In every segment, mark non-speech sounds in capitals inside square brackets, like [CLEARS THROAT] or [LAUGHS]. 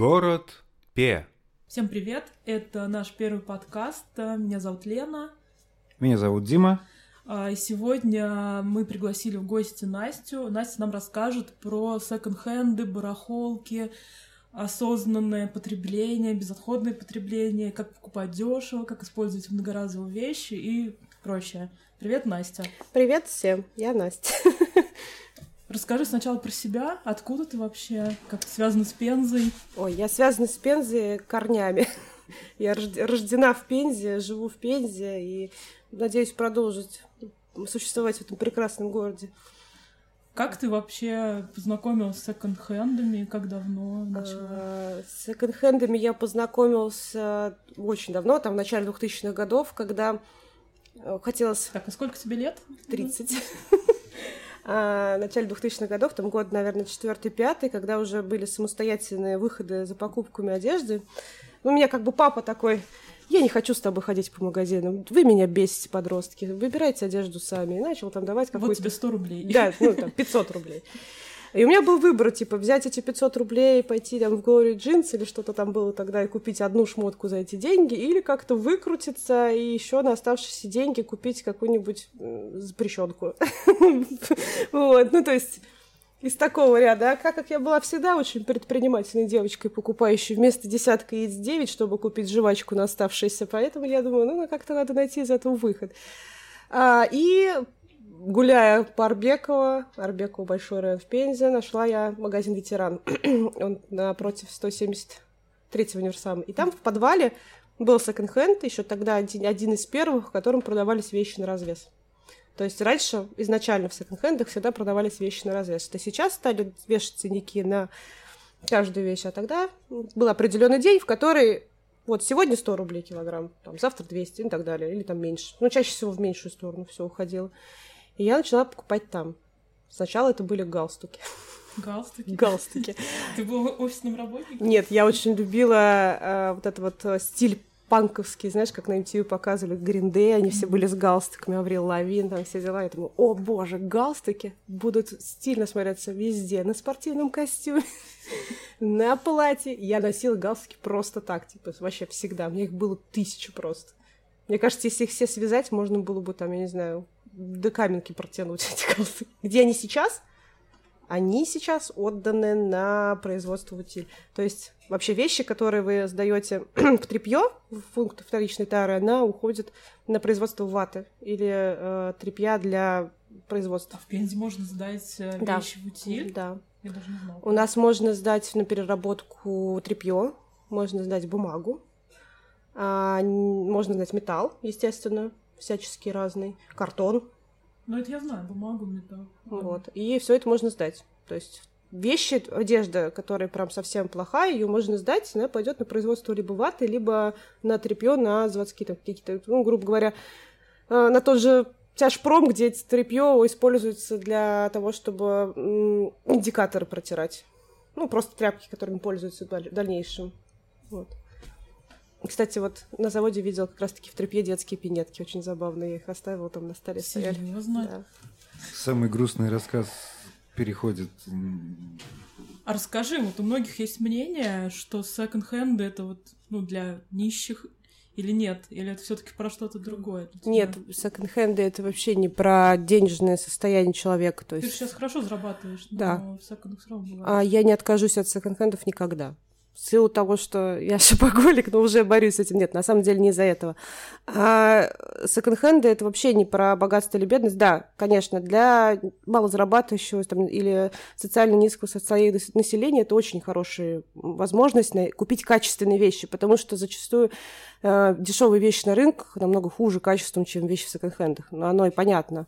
Город Пе. Всем привет! Это наш первый подкаст. Меня зовут Лена. Меня зовут Дима. А, и сегодня мы пригласили в гости Настю. Настя нам расскажет про секонд-хенды, барахолки, осознанное потребление, безотходное потребление, как покупать дешево, как использовать многоразовые вещи и прочее. Привет, Настя. Привет всем, я Настя. [LAUGHS] Расскажи сначала про себя, откуда ты вообще, как ты связана с Пензой? Ой, я связана с Пензой корнями. [LAUGHS] Я рождена в Пензе, живу в Пензе и надеюсь продолжить существовать в этом прекрасном городе. Как ты вообще познакомилась с секонд-хендами? Как давно начала? А, с секонд-хендами я познакомилась очень давно, там в начале 2000-х годов, когда э, хотелось... Так, а сколько тебе лет? 30 а, [LAUGHS] в начале 2000-х годов, там год, наверное, четвертый, пятый, когда уже были самостоятельные выходы за покупками одежды. У меня как бы папа такой, я не хочу с тобой ходить по магазинам, вы меня бесите, подростки, выбирайте одежду сами. И начал там давать какую-то... Вот тебе 100 рублей. Да, ну там 500 рублей. И у меня был выбор, типа, взять эти 500 рублей, пойти там в Glory Jeans или что-то там было тогда и купить одну шмотку за эти деньги, или как-то выкрутиться и еще на оставшиеся деньги купить какую-нибудь запрещенку. [LAUGHS] Вот, ну то есть из такого ряда. А как, как я была всегда очень предпринимательной девочкой, покупающей вместо десятка яиц девять, чтобы купить жвачку на оставшиеся. Поэтому я думаю, ну, как-то надо найти из этого выход. А, и гуляя по Арбекова, Арбекова большой район в Пензе, нашла я магазин «Ветеран». [CLEARS THROAT] Он напротив 173-го универсама. И там в подвале был секонд-хенд, еще тогда один, один из первых, в котором продавались вещи на развес. То есть раньше изначально в секонд-хендах всегда продавались вещи на развес. Это сейчас стали вешать ценники на каждую вещь, а тогда был определенный день, в который вот сегодня 100 рублей килограмм, там, завтра 200 и так далее, или там меньше. Ну, чаще всего в меньшую сторону все уходило. И я начала покупать там. Сначала это были галстуки. Галстуки? Галстуки. Ты была офисным работником? Нет, я очень любила э, вот этот вот э, стиль панковский, знаешь, как на MTV показывали Гринде, они все были с галстуками, Аврил Лавин, там все дела. Я думаю, о боже, галстуки будут стильно смотреться везде, на спортивном костюме, [LAUGHS] на платье. Я носила галстуки просто так, типа, вообще всегда. Мне их было тысячу просто. Мне кажется, если их все связать, можно было бы там, я не знаю, до каменки протянуть [LAUGHS] эти галстуки. Где они сейчас? Они сейчас отданы на производство утиль. То есть вообще вещи, которые вы сдаете [CLEARS THROAT] в тряпье, в пункт вторичной тары, она уходит на производство ваты или э, тряпья для производства. А в Пензе можно сдать э, да. вещи в утиль? Да. Я даже не знала. У нас можно сдать на переработку тряпье, можно сдать бумагу, а, можно сдать металл, естественно, всяческий разный, картон. Ну, это я знаю, бумагу, металл. Вот. И все это можно сдать. То есть вещи, одежда, которая прям совсем плохая, ее можно сдать, она пойдет на производство либо ваты, либо на тряпье, на заводские там какие-то, ну, грубо говоря, э, на тот же тяжпром, где тряпье используется для того, чтобы индикаторы протирать. Ну, просто тряпки, которыми пользуются в дальнейшем. Вот. Кстати, вот на заводе видел как раз-таки в тряпье детские пинетки. Очень забавные. Я их оставила там на столе. Серьезно? Да. Самый грустный рассказ переходит. А расскажи, вот у многих есть мнение, что секонд-хенды это вот ну, для нищих или нет? Или это все-таки про что-то другое? Нет, секонд-хенды это вообще не про денежное состояние человека. То есть... Ты сейчас хорошо зарабатываешь, да. но в секондах все равно бывает. А я не откажусь от секонд-хендов никогда в силу того, что я [LAUGHS] шопоголик, но уже борюсь с этим. Нет, на самом деле не из-за этого. А секонд-хенды — это вообще не про богатство или бедность. Да, конечно, для малозарабатывающего там, или социально низкого социального населения это очень хорошая возможность купить качественные вещи, потому что зачастую э, дешевые вещи на рынках намного хуже качеством, чем вещи в секонд-хендах. Но оно и понятно.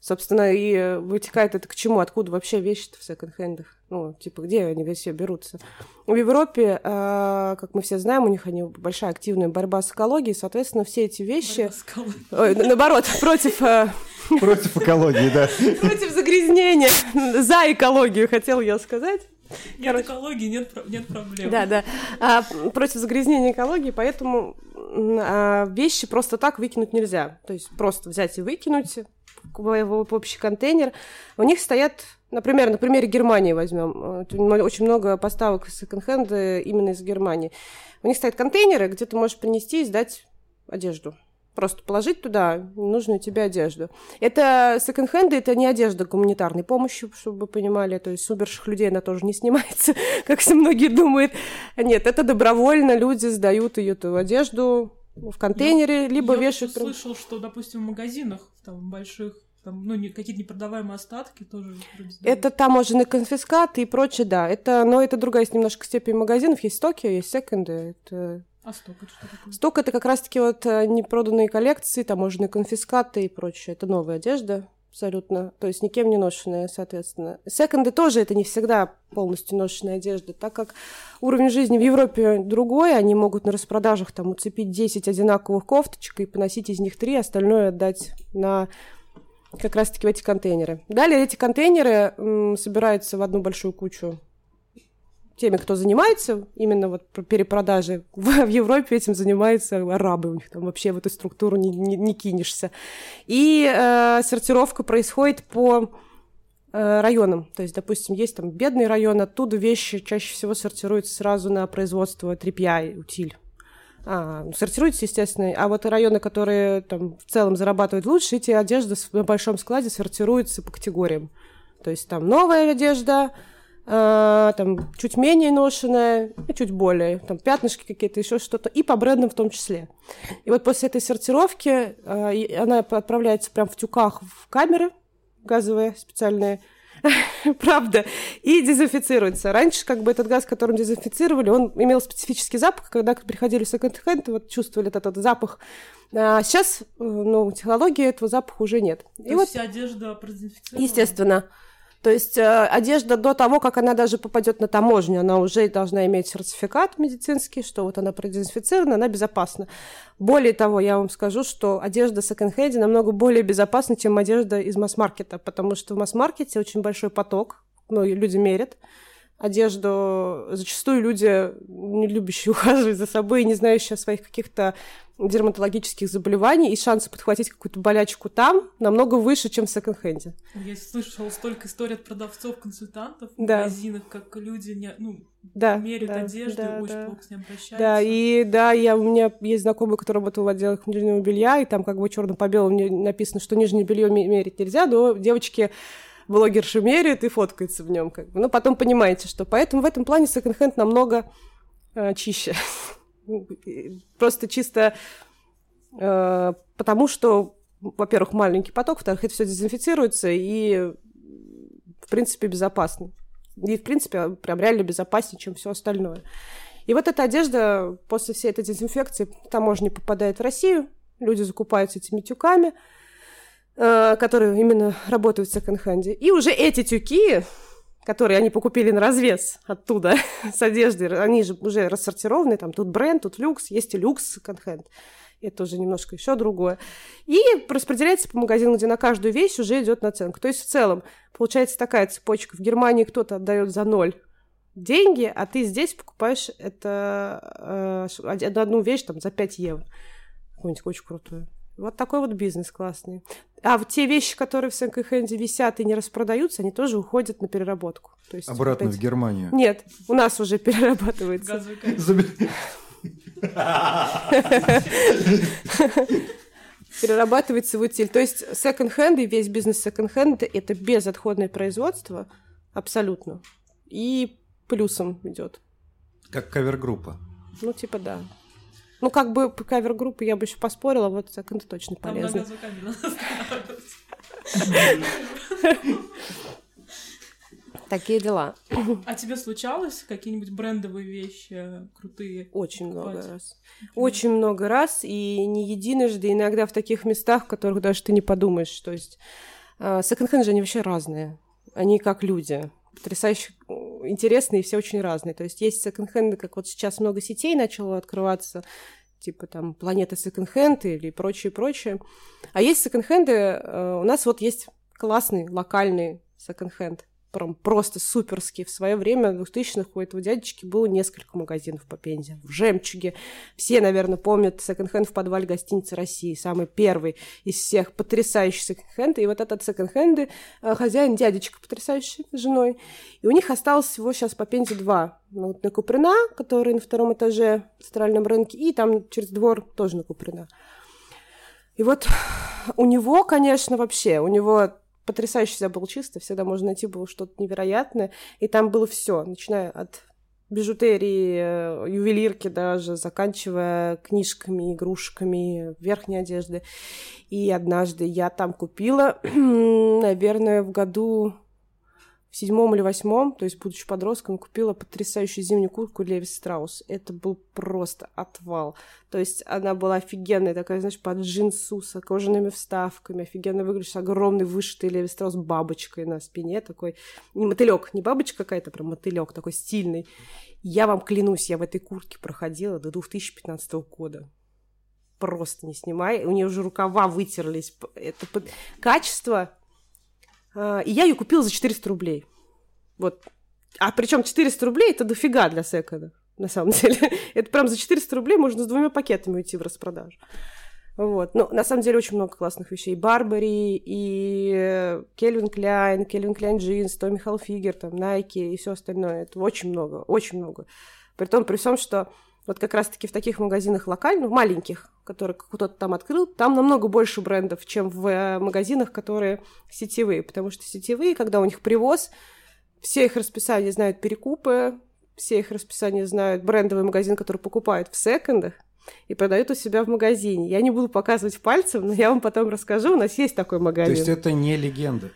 Собственно, и вытекает это к чему? Откуда вообще вещи-то в секонд-хендах? Ну, типа, где они все берутся? В Европе, э, как мы все знаем, у них они большая активная борьба с экологией, соответственно, все эти вещи... Ой, наоборот, против... Э... Против экологии, да. Против загрязнения. За экологию, хотел я сказать. Нет Короче. экологии, нет, нет проблем. Да, да. А, против загрязнения экологии, поэтому а, вещи просто так выкинуть нельзя. То есть просто взять и выкинуть, общий контейнер. У них стоят, например, на примере Германии возьмем, очень много поставок секонд-хенда именно из Германии. У них стоят контейнеры, где ты можешь принести и сдать одежду. Просто положить туда нужную тебе одежду. Это секонд-хенды, это не одежда гуманитарной помощи, чтобы вы понимали. То есть с умерших людей она тоже не снимается, [LAUGHS] как все многие думают. Нет, это добровольно люди сдают ее эту одежду в контейнере, я, либо я вешают... Я слышал, что, допустим, в магазинах там больших там, ну, не, какие-то непродаваемые остатки тоже. Это таможенный конфискат и прочее, да. Это, но это другая есть немножко степень магазинов. Есть стоки, есть секонды. Это... А сток это что такое? Сток это как раз-таки вот э, непроданные коллекции, таможенные конфискаты и прочее. Это новая одежда абсолютно, то есть никем не ношенная, соответственно. Секонды тоже это не всегда полностью ношенная одежда, так как уровень жизни в Европе другой, они могут на распродажах там уцепить 10 одинаковых кофточек и поносить из них 3, остальное отдать на как раз-таки в эти контейнеры. Далее эти контейнеры м, собираются в одну большую кучу теми, кто занимается именно вот перепродажей. [LAUGHS] В, в Европе этим занимаются арабы, у них там вообще в эту структуру не, не, не кинешься. И э, сортировка происходит по э, районам. То есть, допустим, есть там бедный район, оттуда вещи чаще всего сортируются сразу на производство тряпья и утиль. А, сортируются, естественно. А вот районы, которые там в целом зарабатывают лучше, эти одежды на большом складе сортируются по категориям. То есть там новая одежда, э, там чуть менее ношенная, и чуть более, там пятнышки какие-то, еще что-то, и по брендам в том числе. И вот после этой сортировки э, она отправляется прям в тюках в камеры газовые специальные, [LAUGHS] правда, и дезинфицируется. Раньше как бы этот газ, которым дезинфицировали, он имел специфический запах, когда приходили в секонд-хенд, вот чувствовали этот, этот запах. А сейчас, э, ну, технологии этого запаха уже нет. То и вот, вся одежда продезинфицирована? Естественно. То есть э, одежда до того, как она даже попадет на таможню, она уже должна иметь сертификат медицинский, что вот она продезинфицирована, она безопасна. Более того, я вам скажу, что одежда секонд-хенде намного более безопасна, чем одежда из масс-маркета, потому что в масс-маркете очень большой поток, ну, люди мерят, одежду. Зачастую люди, не любящие [LAUGHS] ухаживать за собой и не знающие о своих каких-то дерматологических заболеваний, и шансы подхватить какую-то болячку там намного выше, чем в секонд-хенде. Я слышала столько историй от продавцов, консультантов в да. магазинах, как люди не, ну, да, меряют да, одежду, да, очень да. плохо с ним обращаются. Да, и да, я, у меня есть знакомый, который работал в отделах нижнего белья, и там как бы черным по белому написано, что нижнее белье мерить нельзя, но девочки блогерши меряют и фоткаются в нем. Как бы. Ну, потом понимаете, что. Поэтому в этом плане секонд-хенд намного э, чище. [LAUGHS] Просто чисто э, потому, что, во-первых, маленький поток, во-вторых, это все дезинфицируется и, в принципе, безопасно. И, в принципе, прям реально безопаснее, чем все остальное. И вот эта одежда после всей этой дезинфекции таможни попадает в Россию, люди закупаются этими тюками – Э, которые именно работают в секонд-хенде. И уже эти тюки, которые они покупили на развес оттуда [LAUGHS] с одежды, они же уже рассортированы, там тут бренд, тут люкс, есть и люкс секонд-хенд. Это уже немножко еще другое. И распределяется по магазину, где на каждую вещь уже идет наценка. То есть в целом получается такая цепочка. В Германии кто-то отдает за ноль деньги, а ты здесь покупаешь это э, одну вещь там за 5 евро. Какую-нибудь очень крутую. Вот такой вот бизнес классный. А вот те вещи, которые в секонд-хенде висят и не распродаются, они тоже уходят на переработку. То есть Обратно опять... в Германию? Нет, у нас уже [LAUGHS] перерабатывается. [LAUGHS] Перерабатывается в утиль. То есть секонд-хенд и весь бизнес секонд-хенда – это безотходное производство абсолютно. И плюсом идет. Как кавер-группа. Ну, типа да. Ну, как бы кавер-группы я бы еще поспорила, вот секонд точно полезно. Такие дела. А тебе случалось какие-нибудь брендовые вещи крутые? Очень много раз. Очень много раз, и не единожды, иногда в таких местах, в которых даже ты не подумаешь. То есть а, секонд-хенд же они вообще разные. Они как люди потрясающе интересные, все очень разные. То есть есть секонд-хенды, как вот сейчас много сетей начало открываться, типа там Планета секонд-хенд или прочее-прочее. А есть секонд-хенды, э, у нас вот есть классный локальный секонд-хенд. Прям просто суперский. В свое время, в 2000-х, у этого дядечки было несколько магазинов по Пензе. В «Жемчуге». Все, наверное, помнят секонд-хенд в подвале гостиницы России. Самый первый из всех потрясающий секонд-хенд. И вот этот секонд-хенды э, хозяин дядечка потрясающий с женой. И у них осталось всего сейчас по Пензе два. Ну, вот на Куприна, который на втором этаже в центральном рынке, и там через двор тоже на Куприна. И вот у него, конечно, вообще, у него потрясающе всегда был чисто, всегда можно найти было что-то невероятное, и там было все, начиная от бижутерии, э, ювелирки даже, заканчивая книжками, игрушками, верхней одежды. И однажды я там купила, [CLEARS THROAT] наверное, в году в седьмом или восьмом, то есть будучи подростком, купила потрясающую зимнюю куртку Леви Страус. Это был просто отвал. То есть она была офигенная, такая, знаешь, под джинсу с кожаными вставками, офигенно выглядишь, огромный вышитый Леви Страус бабочкой на спине, такой, не мотылек, не бабочка какая-то, прям мотылек такой стильный. Я вам клянусь, я в этой куртке проходила до 2015 года просто не снимай. У нее уже рукава вытерлись. Это качество а, и я ее купила за 400 рублей. Вот. А причем 400 рублей это дофига для секонда, на самом деле. [LAUGHS] это прям за 400 рублей можно с двумя пакетами уйти в распродажу. Вот. Но на самом деле очень много классных вещей. И Барбари, и Кельвин Кляйн, Кельвин Кляйн Джинс, Томми Халфигер, там, Найки и все остальное. Это очень много, очень много. При том, при всем, что вот как раз-таки в таких магазинах локальных, маленьких, которые кто-то там открыл, там намного больше брендов, чем в э, магазинах, которые сетевые, потому что сетевые, когда у них привоз, все их расписания знают перекупы, все их расписания знают брендовый магазин, который покупает в секондах и продают у себя в магазине. Я не буду показывать пальцем, но я вам потом расскажу. У нас есть такой магазин. То есть это не легенда?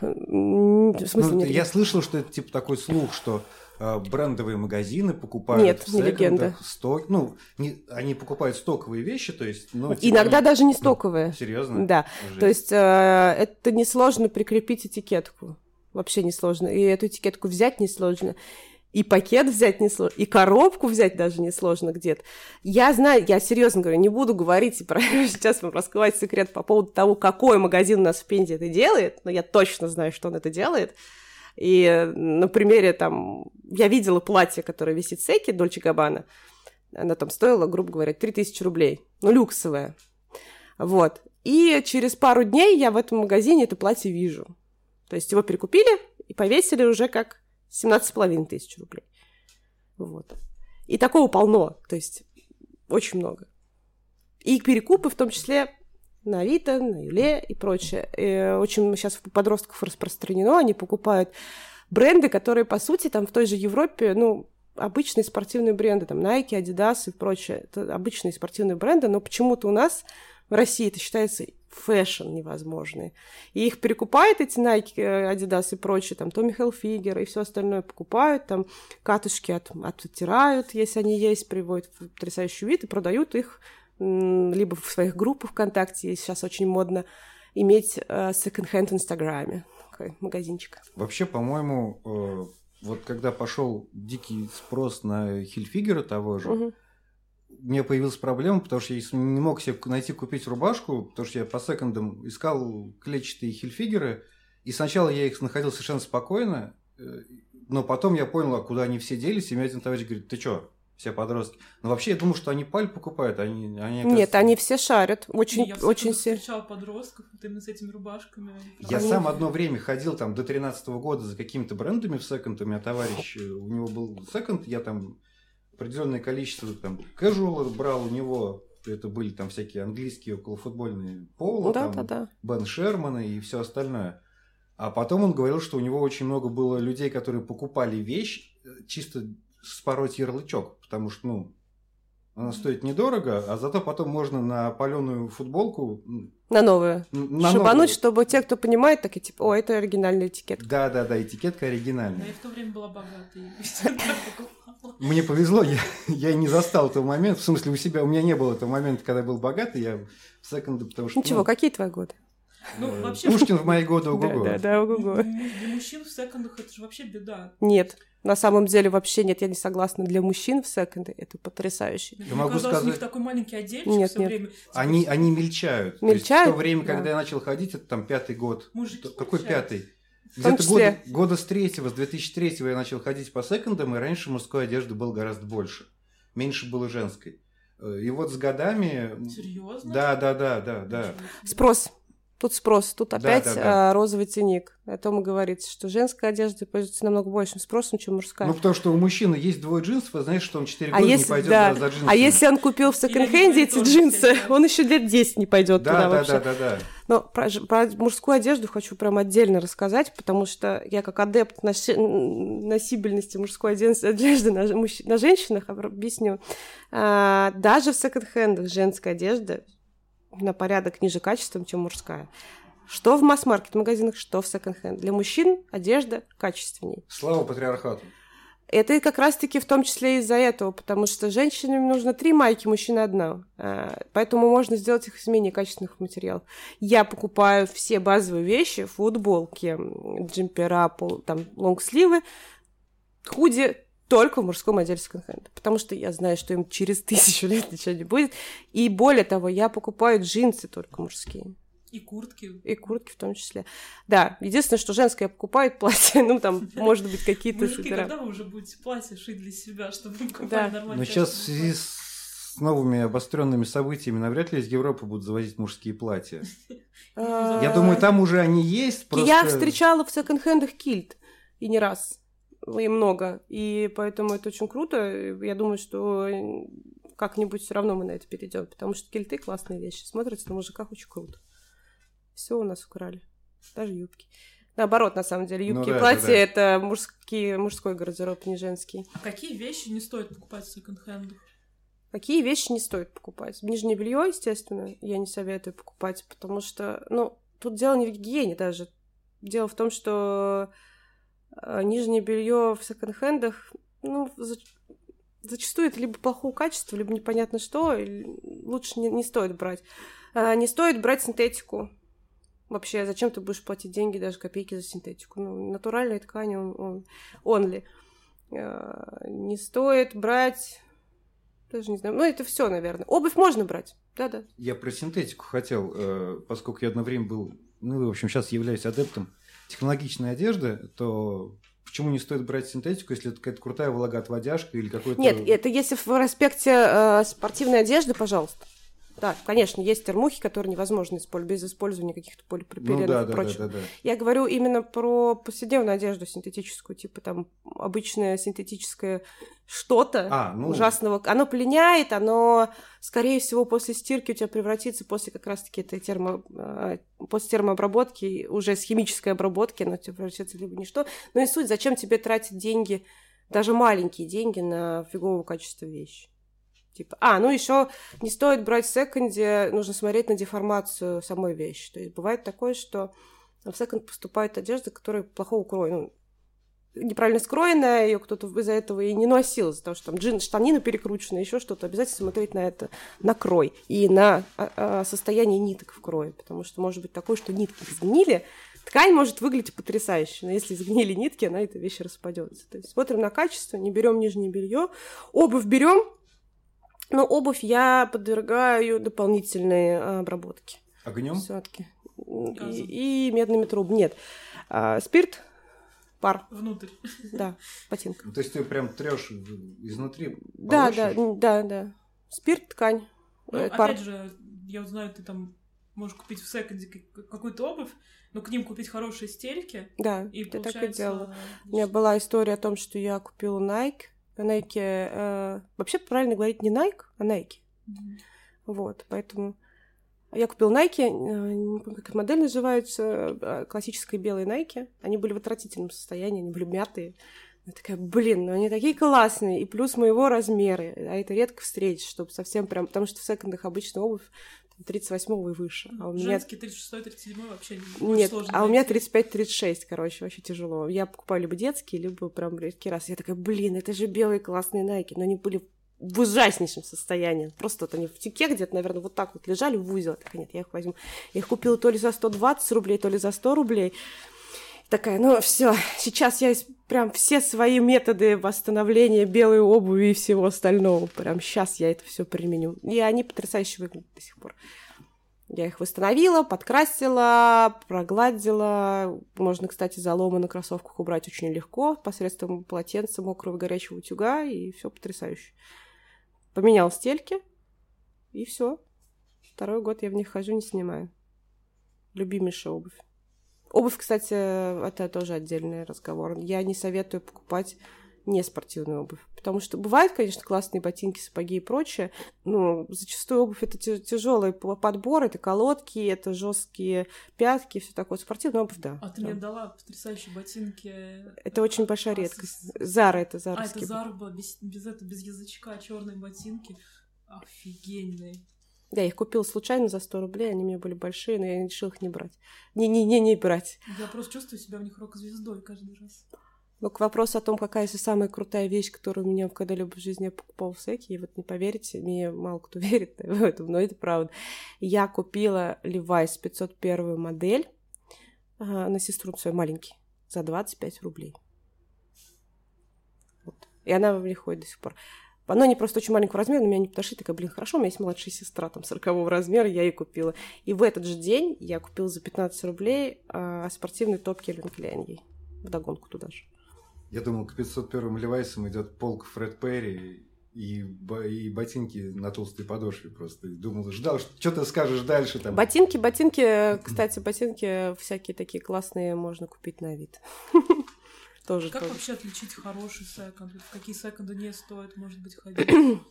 В смысле, ну, я слышал, что это типа такой слух, что брендовые магазины покупают Нет, в не легенда. сток, ну, не, они покупают стоковые вещи, то есть, ну, типа, иногда они, даже не стоковые. Ну, серьезно? Да, Жесть. то есть э, это несложно прикрепить этикетку, вообще несложно, и эту этикетку взять несложно. И пакет взять несложно, и коробку взять даже несложно где-то. Я знаю, я серьезно говорю, не буду говорить про [LAUGHS] сейчас вам раскрывать секрет по поводу того, какой магазин у нас в Пензе это делает, но я точно знаю, что он это делает. И на примере там, я видела платье, которое висит в Секе, Дольче Габбана, она там стоила, грубо говоря, 3000 рублей, ну, люксовое. Вот. И через пару дней я в этом магазине это платье вижу. То есть его перекупили и повесили уже как 17,5 тысяч рублей. Вот. И такого полно, то есть очень много. И перекупы в том числе на Авито, на Юле и прочее. И очень сейчас у подростков распространено, они покупают бренды, которые, по сути, там в той же Европе, ну, обычные спортивные бренды, там Nike, Adidas и прочее. Это обычные спортивные бренды, но почему-то у нас в России это считается fashion невозможный. И их перекупают эти Nike, Adidas и прочее, там Tommy Hilfiger и все остальное покупают, там катушки от, оттирают, если они есть, приводят в потрясающий вид и продают их либо в своих группах ВКонтакте, сейчас очень модно иметь секонд-хенд в Инстаграме, такой магазинчик. Вообще, по-моему, э, вот когда пошел дикий спрос на Хильфигера того же, угу. у меня появилась проблема, потому что я не мог себе найти купить рубашку, потому что я по секондам искал клетчатые Хильфигеры, и сначала я их находил совершенно спокойно, э, но потом я понял, а куда они все делись, и мне один товарищ говорит, ты что, все подростки. Но вообще я думаю, что они паль покупают, они, они Нет, они все шарят. Очень, я очень все. встречала подростков вот именно с этими рубашками. Я они... сам одно время ходил там до 13 -го года за какими-то брендами в секонд. У меня товарищ, э, у него был секонд, я там определенное количество там casual брал у него. Это были там всякие английские околофутбольные поло, да, там, да, да. Бен Шермана и все остальное. А потом он говорил, что у него очень много было людей, которые покупали вещь э, чисто спороть ярлычок, потому что, ну, она стоит недорого, а зато потом можно на паленую футболку... На новую. На Шибануть, новую. чтобы те, кто понимает, такие типа, о, это оригинальная этикетка. Да, да, да, этикетка оригинальная. Да, я в то время была богатой. [LAUGHS] Мне повезло, я, я не застал этого момента. В смысле, у себя, у меня не было этого момента, когда я был богатый, я в секунду, потому что... Ничего, ну, какие твои годы? Ну, э, вообще... Пушкин в [LAUGHS] мои годы ого-го. Да, да, да, ого-го. Для мужчин в секондах это же вообще беда. Нет. На самом деле вообще нет, я не согласна. Для мужчин в секонды это потрясающе. Я могу сказать... у них такой маленький отдельчик нет, все нет. время. Они, они мельчают. Мельчают? в то время, да. когда я начал ходить, это там пятый год. Мужики Какой мельчают. пятый? Где-то года, года с третьего, с 2003 я начал ходить по секондам, и раньше мужской одежды было гораздо больше. Меньше было женской. Э, И вот с годами... Серьезно? Да, да, да, да, да. Спрос. Тут спрос, тут Да, опять да, да. а, розовый ценник. О том и говорится, что женская одежда пользуется намного большим спросом, чем мужская. Ну, потому что у мужчины есть двое джинсов, и знаешь, что он 4 А года не если- пойдет да. за, за джинсами. а если он купил в секонд-хенде эти джинсы, да. он еще лет 10 не пойдет туда Да, да, вообще. да, да, да. Но про, про мужскую одежду хочу прям отдельно рассказать, потому что я как адепт носи- носибельности мужской одежды, на, на женщинах об- объясню. А, даже в секонд-хендах женская одежда на порядок ниже качеством, чем мужская. Что в масс-маркет магазинах, что в секонд-хенд. Для мужчин одежда качественней. Слава патриархату. Это как раз-таки в том числе из-за этого, потому что женщинам нужно три майки, мужчине одна. А, Поэтому можно сделать их из менее качественных материалов. Я покупаю все базовые вещи, футболки, джемпера, пол- там, лонгсливы, худи только в мужском отделе секонд-хенда, потому что я знаю, что им через тысячу [LAUGHS] лет ничего не будет. И более того, я покупаю джинсы только мужские. И куртки. И куртки в том числе. Да, единственное, что женское покупает платье, [LAUGHS] ну, там, может быть, какие-то Мужики, свитера. когда вы уже будете платье шить для себя, чтобы [LAUGHS] вы покупали Да. нормально? Но сейчас в связи с новыми обостренными событиями навряд ли из Европы будут завозить мужские платья. А, Я думаю, там уже они есть. Я встречала в секонд-хендах кильт, и не раз, и много, и поэтому это очень круто. Я думаю, что как-нибудь все равно мы на это перейдем, потому что кильты классные вещи, смотрятся на мужиках очень круто. Все у нас украли, даже юбки. Наоборот, на самом деле, Ну юбки и да, да, платья да. это мужские, мужской гардероб, не женский. А какие вещи не стоит покупать в секонд-хендах? Какие вещи не стоит покупать? Нижнее белье, естественно, я не советую покупать, потому что, ну, тут дело не в гигиене даже. Дело в том, что э, нижнее белье в секонд-хендах, ну, за- зачастую это либо плохого качества, либо непонятно что, лучше не, не стоит брать. А, не стоит брать синтетику. Вообще, зачем ты будешь платить деньги, даже копейки за синтетику? Ну, натуральные ткани, он, он, only. А, Не стоит брать даже не знаю. Ну, это все, наверное. Обувь можно брать. Да-да. Я про синтетику хотел, э, поскольку я одно время был, ну, в общем, сейчас являюсь адептом технологичной одежды, то почему не стоит брать синтетику, если это какая-то крутая влагоотводяшка или какой-то... Нет, это если в аспекте э, спортивной одежды, пожалуйста. Да, конечно, есть термухи, которые невозможно использовать без использования каких-то полипропиленов Ну да, и да, прочего. да, да, да. Я говорю именно про повседневную одежду синтетическую, типа там обычное синтетическое что-то А, ну, ужасного. Оно пленяет, оно, скорее всего, после стирки у тебя превратится после как раз-таки этой термо... э, после термообработки, уже с химической обработки, оно у тебя превратится либо ничто. Но и суть, зачем тебе тратить деньги, даже маленькие деньги на фигового качества вещи? Типа, а, ну еще не стоит брать в секонде, нужно смотреть на деформацию самой вещи. То есть бывает такое, что в секонд поступает одежда, которая плохого кроя, ну, неправильно скроенная, ее кто-то из-за этого и не носил, из-за того, что там джин, штанина перекручена, еще что-то. Обязательно смотреть на это, на крой и на а, а, состояние ниток в крое, потому что может быть такое, что нитки сгнили, ткань может выглядеть потрясающе, но если сгнили нитки, она эта вещь распадется. То есть смотрим на качество, не берем нижнее белье, обувь берем, но обувь я подвергаю дополнительной а, обработке Огнем? все-таки. И, и медными трубами. Нет. А, спирт, пар, Внутрь. да, ботинка. То есть ты прям трешь изнутри? Да, да, да, да. Спирт, ткань, Ну, э, пар. опять же, я вот знаю, ты там можешь купить в секонде какую-то обувь, но к ним купить хорошие стельки, Да, и ты так и получается... делала. У меня была история о том, что я купила Nike. Nike, э, вообще правильно говорить не Nike, а Nike. Мгм. Вот, поэтому я купила Nike, э, не помню, как модель называется, э, классические белые Nike. Они были в отвратительном состоянии, они были мятые. Я такая, блин, ну они такие классные, и плюс моего размера, а это редко встретишь, чтобы совсем прям, потому что в секондах обычно обувь 38 и выше, а у меня Женский 36-37 вообще очень нет, сложно а у меня найти. 35-36, короче, вообще тяжело. Я покупаю либо детские, либо прям редкий раз. Я такая, блин, это же белые классные найки, но они были в ужаснейшем состоянии. Просто вот они в тике где-то, наверное, вот так вот лежали в узел. Я такая, нет, я их возьму. Я их купила то ли за 120 рублей, то ли за 100 рублей. Такая, ну все, сейчас я прям все свои методы восстановления белой обуви и всего остального, прям сейчас я это все применю. И они потрясающе выглядят до сих пор. Я их восстановила, подкрасила, прогладила. Можно, кстати, заломы на кроссовках убрать очень легко посредством полотенца, мокрого горячего утюга, и все потрясающе. Поменял стельки, и все. Второй год я в них хожу, не снимаю. Любимейшая обувь. Обувь, кстати, это тоже отдельный разговор. Я не советую покупать не спортивную обувь. Потому что бывают, конечно, классные ботинки, сапоги и прочее, но зачастую обувь это тяжелый подбор, это колодки, это жесткие пятки, все такое. Спортивная обувь, да. А ты да. мне дала потрясающие ботинки. Это очень большая редкость. Зара это Зара. А, это Зара была без, без, это, без язычка, черные ботинки. Офигенные. Я их купила случайно за 100 рублей, они мне были большие, но я решила их не брать. Не-не-не, не брать. Я просто чувствую себя в них рок-звездой каждый раз. Но к вопросу о том, какая же самая крутая вещь, которую у меня когда-либо в жизни я покупала в секе, и вот не поверите, мне мало кто [LAUGHS] верит в этом, но это правда. Я купила Levi's 501 модель а, на сестру свою маленький за 25 рублей. Вот. И она во мне ходит до сих пор. Оно не просто очень маленького размера, но меня не подошли. Такая, блин, хорошо, у меня есть младшая сестра, там, 40 размера, я ей купила. И в этот же день я купила за 15 рублей а, спортивный топ Кельвин Кляйн ей. Вдогонку туда же. Я думал, к 501 Левайсам идет полк Фред Перри и, и ботинки на толстой подошве просто. Думал, ждал, что ты скажешь дальше там. Ботинки, ботинки, кстати, ботинки всякие такие классные можно купить на вид. [LAUGHS] Тоже Как тоже. вообще отличить хороший секонд? В какие секонды не стоит, может быть, ходить? [CLEARS THROAT]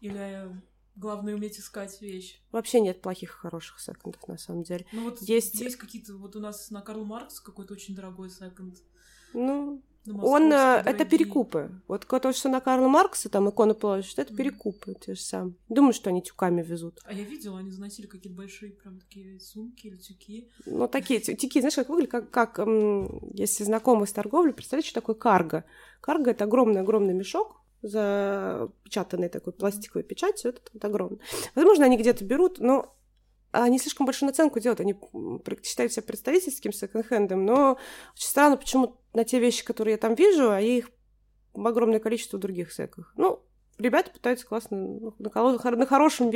Или главное уметь искать вещь? Вообще нет плохих и хороших секондов, на самом деле. Ну вот Есть- есть, какие-то... Вот у нас на Карл Маркс какой-то очень дорогой секонд. Ну, он, э, это перекупы. Вот то, что на Карла Маркса, там иконы положишь, это Мгм. перекупы те же самые. Думаю, что они тюками везут. А я видела, они заносили какие-то большие прям такие сумки или тюки. Ну, такие тю- тюки, знаешь, как выглядят, как, как если знакомы с торговлей, представляете, что такое карго? Карго — это огромный-огромный мешок, запечатанный такой пластиковой печатью, это вот огромный. Возможно, они где-то берут, но они слишком большую наценку делают, они считают себя представительским секонд-хендом, но очень странно, почему на те вещи, которые я там вижу, а их огромное количество в других секах. Ну, ребята пытаются классно на, коло- на хорошем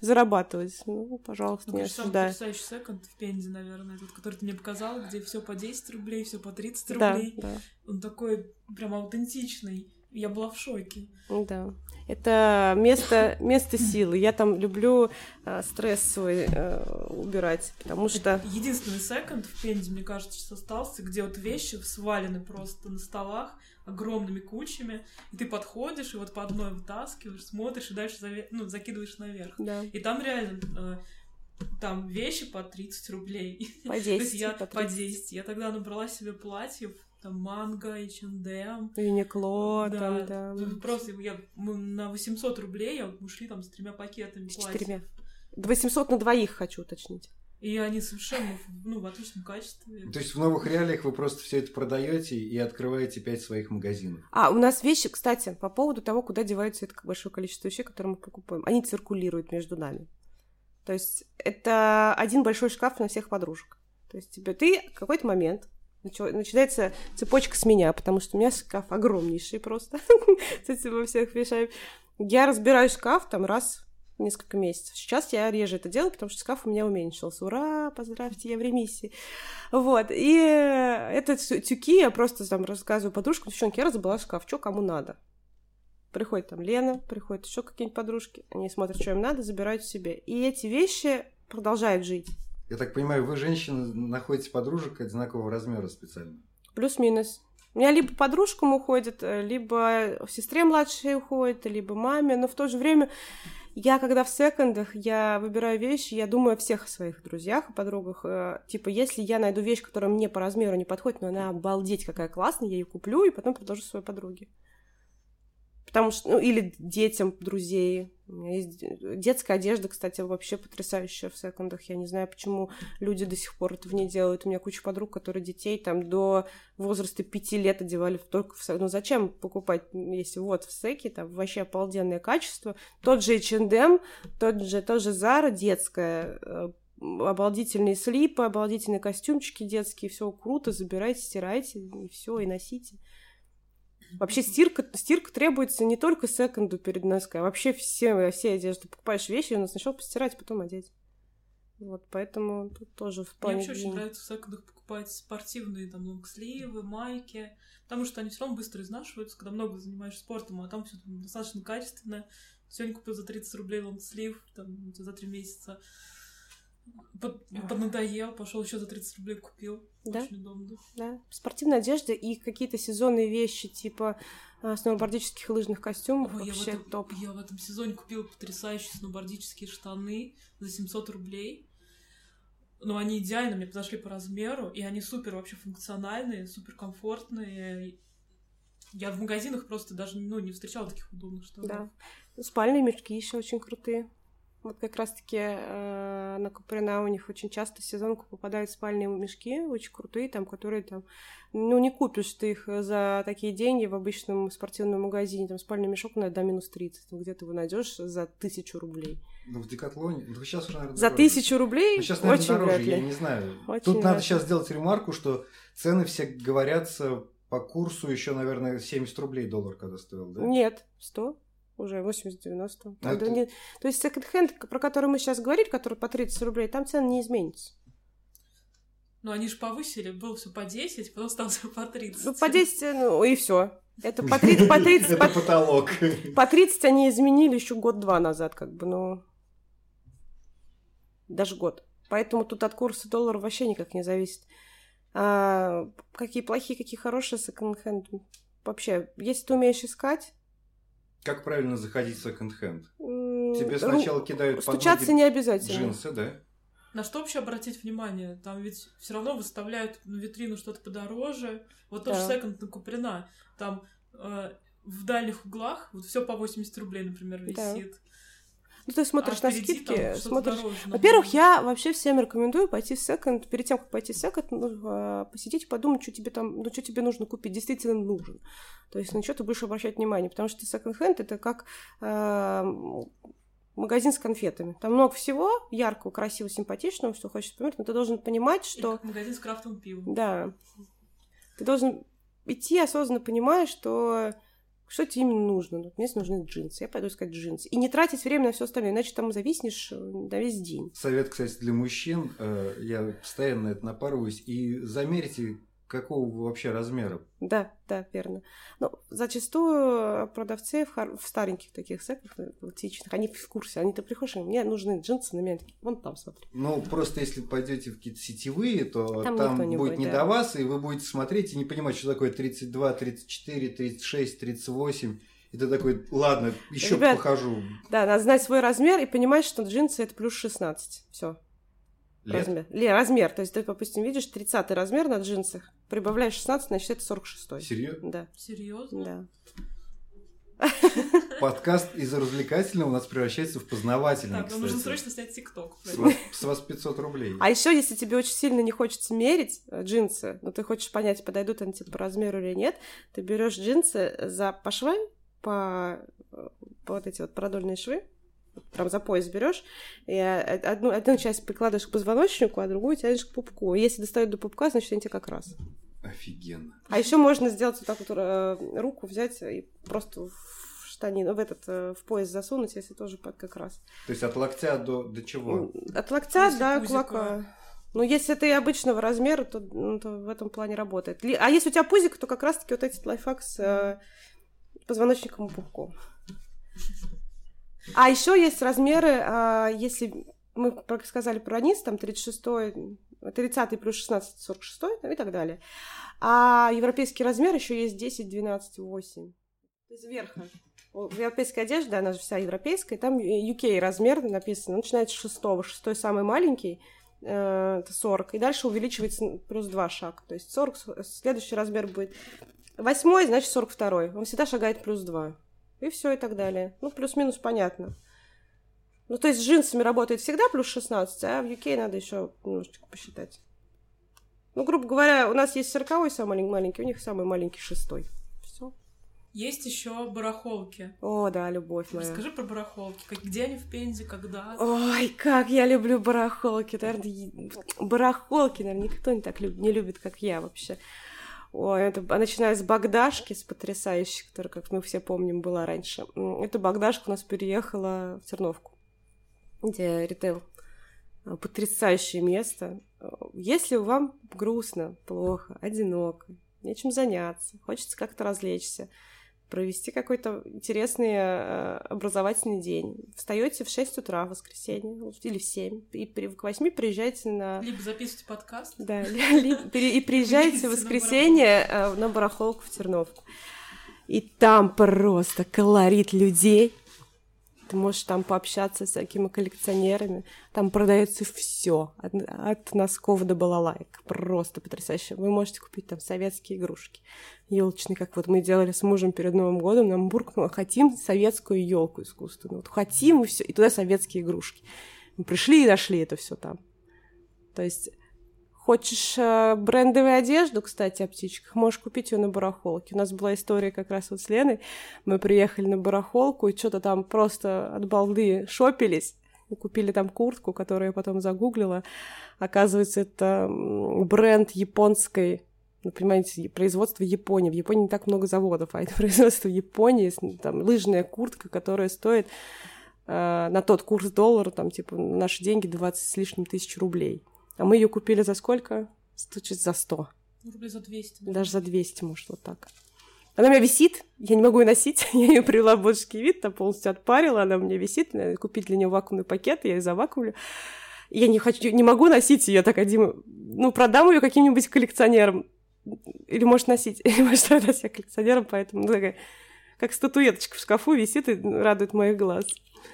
зарабатывать. Ну, пожалуйста, Ну, не конечно, самый осуждаю. потрясающий секонд в Пензе, наверное, тот, который ты мне показал, где все по 10 рублей, все по 30 Да, рублей. да. Он такой прям аутентичный. Я была в шоке. Да. Это место, место силы. Я там люблю э, стресс свой э, убирать, потому что... Единственный секонд в Пензе, мне кажется, что остался, где вот вещи свалены просто на столах огромными кучами, и ты подходишь и вот по одной вытаскиваешь, смотришь и дальше заве- ну, закидываешь наверх. Да, И там реально э, там вещи по 30 рублей. по [LAUGHS] То есть 10, я по по 30. 10. Я тогда набрала себе платьев, там манго, H&M. Юникло, Да, там, да. ну, Просто я, мы на 800 рублей я ушли там с тремя пакетами С четырьмя. 800 на двоих хочу уточнить. И они совершенно ну, в отличном качестве. То есть в новых реалиях вы просто все это продаете и открываете пять своих магазинов. А, у нас вещи, кстати, по поводу того, куда девается это большое количество вещей, которые мы покупаем. Они циркулируют между нами. То есть это один большой шкаф на всех подружек. То есть тебе ты в какой-то момент начинается цепочка с меня, потому что у меня шкаф огромнейший просто [LAUGHS] этим во всех вещах. Я разбираю шкаф там раз в несколько месяцев. Сейчас я реже это делаю, потому что шкаф у меня уменьшился. Ура, поздравьте, я в ремиссии. Вот, и это тю- тюки, я просто там рассказываю подружкам, девчонки, я разобрала шкаф, что кому надо. Приходит там Лена, приходит еще какие-нибудь подружки, они смотрят, что им надо, забирают себе. И эти вещи продолжают жить. Я так понимаю, вы, женщины, находите подружек одинакового размера специально. Плюс-минус. У меня либо подружкам уходит, э, либо сестре младшей уходит, либо маме, но в то же время я, когда в секондах, я выбираю вещи, я думаю о всех своих друзьях и подругах. Э, Типа, если я найду вещь, которая мне по размеру не подходит, но она обалдеть какая классная, я ее куплю и потом предложу своей подруге. Потому что, ну, или детям друзей. У меня есть де- детская одежда, кстати, вообще потрясающая в секондах. Я не знаю, почему люди до сих пор это в ней делают. У меня куча подруг, которые детей там до возраста пяти лет одевали только в. Ну, зачем покупать, если вот в секе, там вообще обалденное качество. Тот же H&M, тот же, тот же Zara детская, э, обалдительные слипы, обалдительные костюмчики детские, все круто, забирайте, стирайте, и все, и носите. Вообще стирка, стирка требуется не только секунду перед ноской, а вообще все, все одежды. Покупаешь вещи, надо сначала постирать, потом одеть. Вот, поэтому тут тоже в Мне плане... вообще очень нравится в секондах покупать спортивные там лонгсливы, майки, потому что они все равно быстро изнашиваются, когда много занимаешься спортом, а там все достаточно качественно. Сегодня купил за 30 рублей лонгслив, там, за три месяца. Под, поднадоел, пошел еще за 30 рублей купил. Да? Очень удобно. Да. Спортивная одежда и какие-то сезонные вещи, типа а, сноубордических и лыжных костюмов. Ой, я, вообще этом, топ. я в этом сезоне купила потрясающие сноубордические штаны за 700 рублей. Но они идеально мне подошли по размеру, и они супер вообще функциональные, супер комфортные. Я в магазинах просто даже ну, не встречала таких удобных штанов. Да. Спальные мешки еще очень крутые. Вот как раз-таки э, на Куприна у них очень часто в сезонку попадают спальные мешки, очень крутые, там, которые там, ну, не купишь ты их за такие деньги в обычном спортивном магазине. Там спальный мешок на до минус 30. Там, где ты его найдешь за тысячу рублей. Ну, в Декатлоне. Ну, сейчас уже, наверное, За дороже. тысячу рублей Ну, сейчас, наверное, очень дороже, я не знаю. Очень Тут надо ли. сейчас сделать ремарку, что цены все говорятся по курсу еще, наверное, 70 рублей доллар когда стоил, да? Нет, 100 уже 80-90. А это- не- То есть секонд-хенд, про который мы сейчас говорили, который по 30 рублей, там цены не изменится. Но они же повысили, было все по 10, потом стало все по 30. Ну, по 10, ну, и все. Это по 30, по 30, Это по, потолок. по 30 они изменили еще год-два назад, как бы, ну... Даже год. Поэтому тут от курса доллара вообще никак не зависит. А, какие плохие, какие хорошие секонд-хенд. Вообще, если ты умеешь искать... Как правильно заходить в секонд-хенд? Тебе сначала кидают под Стучаться не обязательно. джинсы, да? На что вообще обратить внимание? Там ведь все равно выставляют на витрину что-то подороже. Вот тоже Да. секонд на Куприна. Там э, в дальних углах вот все по 80 рублей, например, Да. Ну, ты смотришь а на скидки, смотришь... Во-первых, я вообще всем рекомендую пойти в секонд. Перед тем, как пойти в секонд, ну, а, посидеть и подумать, что тебе там, ну, что тебе нужно купить, действительно нужен. То есть на что ты будешь обращать внимание. Потому что секонд-хенд — это как а, м, магазин с конфетами. Там много всего яркого, красивого, симпатичного, что хочешь посмотреть, но ты должен понимать, Или что... как магазин с крафтовым пивом. Да. Ты должен идти осознанно понимая, что что тебе именно нужно. Вот мне нужны джинсы, я пойду искать джинсы. И не тратить время на все остальное, иначе там зависнешь э, на весь день. Совет, кстати, для мужчин. э, Я постоянно это напарываюсь. И замерьте, какого вы вообще размера. Да, да, верно. Но зачастую продавцы в, хор- в стареньких таких секах, э, классичных, они в курсе, они-то приходишь, и мне нужны джинсы на меня, такие, вон там, смотри. Ну, просто если пойдете в какие-то сетевые, то Там там, будет будет, не да. до вас, и вы будете смотреть и не понимать, что такое 32, 34, 36, 38. И ты такой, ладно, еще Ребят, похожу. Да, надо знать свой размер и понимать, что джинсы это плюс 16. Все. Лет. Размер. Ле, размер. То есть ты, допустим, видишь 30 размер на джинсах, прибавляешь 16, значит, это 46. Серьезно? Да, Серьезно? да. [LAUGHS] Подкаст из развлекательного у нас превращается в познавательный, Так, нам нужно срочно снять ТикТок. С вас, с вас 500 рублей. А еще, если тебе очень сильно не хочется мерить э, джинсы, но ты хочешь понять, подойдут они тебе по размеру или нет, ты берешь джинсы за по швам, по, э, по вот эти вот продольные швы, прям за пояс берешь, и э, одну, одну часть прикладываешь к позвоночнику, а другую тянешь к пупку. Если достают до пупка, значит, они тебе как раз. Офигенно. А еще можно сделать вот так вот э, руку взять и просто в штанину, в этот, э, в пояс засунуть, если тоже под как раз. То есть от локтя до, до чего? От локтя до пузико. кулака. Ну, если ты обычного размера, то, ну, то в этом плане работает. А если у тебя пузик, то как раз-таки вот этот лайфхак с э, позвоночником и пупком. А еще есть размеры, а, если мы сказали про низ, там 36 30 плюс 16, 46 там, и так далее. А европейский размер еще есть 10, 12, 8. То есть верха. Европейская одежда, она же вся европейская, там UK размер написано, начинается с шестого. Шестой самый маленький, э, это 40, и дальше увеличивается плюс 2 шага. То есть 40, с- следующий размер будет восьмой, значит 42. Он всегда шагает плюс 2. И все, и так далее. Ну, плюс-минус понятно. Ну, то есть с джинсами работает всегда плюс 16, а в UK надо еще немножечко посчитать. Ну, грубо говоря, у нас есть 40 самый малень- маленький, у них самый маленький шестой. Все. Есть еще барахолки. О, да, любовь моя. Расскажи про барахолки. Как, где они в Пензе, когда? Ой, как я люблю барахолки. Наверное, барахолки, наверное, никто не так люб- не любит, как я вообще. Ой, это а начиная с Багдашки, с потрясающей, которая, как мы все помним, была раньше. Эта Багдашка у нас переехала в Терновку, где ритейл Э, Потрясающее место. Если вам грустно, плохо, одиноко, нечем заняться, хочется как-то развлечься, провести какой-то интересный э, образовательный день. Встаете в 6 утра в воскресенье или в 7, и при- к 8 приезжаете на... Либо записывайте подкаст. Да, [LAUGHS] и приезжаете в воскресенье э, на барахолку в Терновку. И там просто колорит людей. Ты можешь там пообщаться с всякими коллекционерами. Там продается все, от, от носков до балалайк. Просто потрясающе. Вы можете купить там советские игрушки. Елочные, как вот мы делали с мужем перед Новым годом, нам буркнуло, хотим советскую елку искусственную. Вот хотим и все. И туда советские игрушки. Мы пришли и нашли это все там. То есть Хочешь э, брендовую одежду, кстати, о птичках, можешь купить ее на барахолке. У нас была история как раз вот с Леной. Мы приехали на барахолку и что-то там просто от балды шопились. И купили там куртку, которую я потом загуглила. Оказывается, это бренд японской ну, понимаете, производство Японии. В Японии не так много заводов, а это [LAUGHS] производство Японии, там лыжная куртка, которая стоит э, на тот курс доллара, там, типа, наши деньги 20 с лишним тысяч рублей. А мы ее купили за сколько? Стучит за 100. Ну, рублей за 200. да. Даже за 200, может, вот так. Она у меня висит, я не могу ее носить. [LAUGHS] Я ее привела в божеский вид, там полностью отпарила, она у меня висит. Надо купить для нее вакуумный пакет, я ее завакумлю. Я не хочу, не могу носить ее так, Дима, ну, продам ее каким-нибудь коллекционерам. Или может носить, [LAUGHS] или может продать я коллекционерам, поэтому ну, такая, как статуэточка в шкафу висит и радует моих глаз.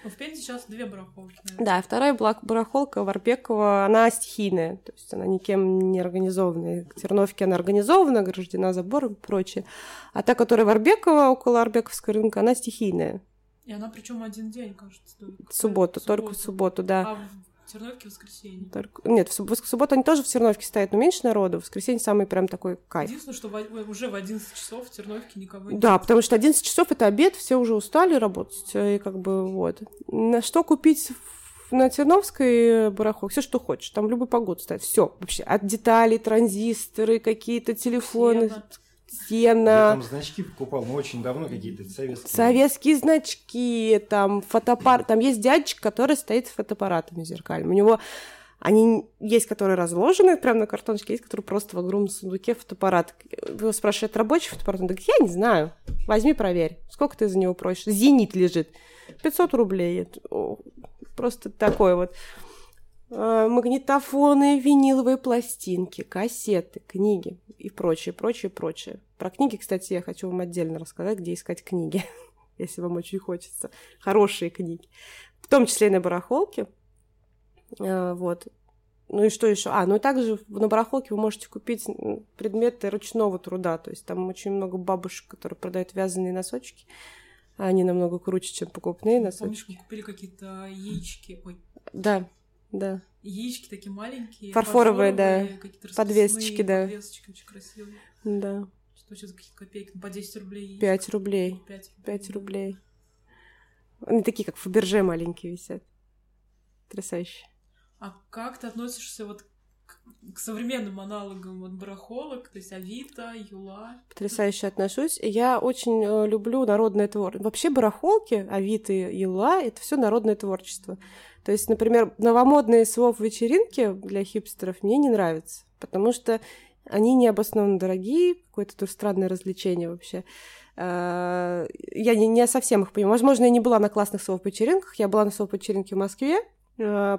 Ну, в Пензе сейчас две барахолки, наверное. Да, вторая барахолка Варбекова, она стихийная, то есть она никем не организованная. В Терновке она организована, ограждена забором и прочее. А та, которая Варбекова, около Арбековского рынка, она стихийная. И она причем один день, кажется, только. В субботу, только в субботу, да. А в Терновке воскресенье. Только- Нет, в суб- в субботу они тоже в Терновке стоят, но меньше народу. В воскресенье самый прям такой кайф. Единственное, что в- уже в 11 часов в Терновке никого нет. Да, потому что 11 часов это обед, все уже устали работать, э, и как бы вот. На что купить в- на Терновской барахолке? Все, что хочешь. Там любой погоду стоит. Все вообще. От деталей, транзисторы, какие-то телефоны, Сено. Я стена, там значки покупал, но очень давно какие-то советские. советские значки, там фотоаппарат. Там есть дядечка, который стоит с фотоаппаратами зеркальными. У него они есть, которые разложены прямо на картоночке, есть, которые просто в огромном сундуке фотоаппарат. Его спрашивают, рабочий фотоаппарат? Он говорит, я не знаю. Возьми, проверь. Сколько ты за него просишь? Зенит лежит. 500 рублей. Просто такой вот. А, Магнитофоны, виниловые пластинки, кассеты, книги и прочее, прочее, прочее. Про книги, кстати, я хочу вам отдельно рассказать, где искать книги, [LAUGHS] если вам очень хочется. Хорошие книги. В том числе и на барахолке. А, Вот. Ну и что еще? А, ну и также на барахолке вы можете купить предметы ручного труда. То есть там очень много бабушек, которые продают вязаные носочки. Они намного круче, чем покупные Помнишь, мы носочки. купили какие-то яички, ой, Да, да. яички такие маленькие, Фарфоровые, да. Подвесочки, да. Подвесочки очень красивые. Да. Что сейчас какие-то копейки, ну, по 10 рублей. яичко. Пять рублей. Пять рублей. Пять рублей. Они такие, как Фаберже маленькие висят. Потрясающе. А как ты относишься вот к, современным аналогам вот барахолок, то есть Авито, Юла? Потрясающе отношусь. Я очень э, люблю народное творчество. Вообще барахолки, Авито и Юла — это все народное творчество. То есть, например, новомодные слов вечеринки для хипстеров мне не нравятся, потому что они необоснованно дорогие, какое-то странное развлечение вообще. Э, Я не, не совсем их понимаю. Возможно, я не была на классных слов вечеринках. Я была на слов вечеринке в Москве, э,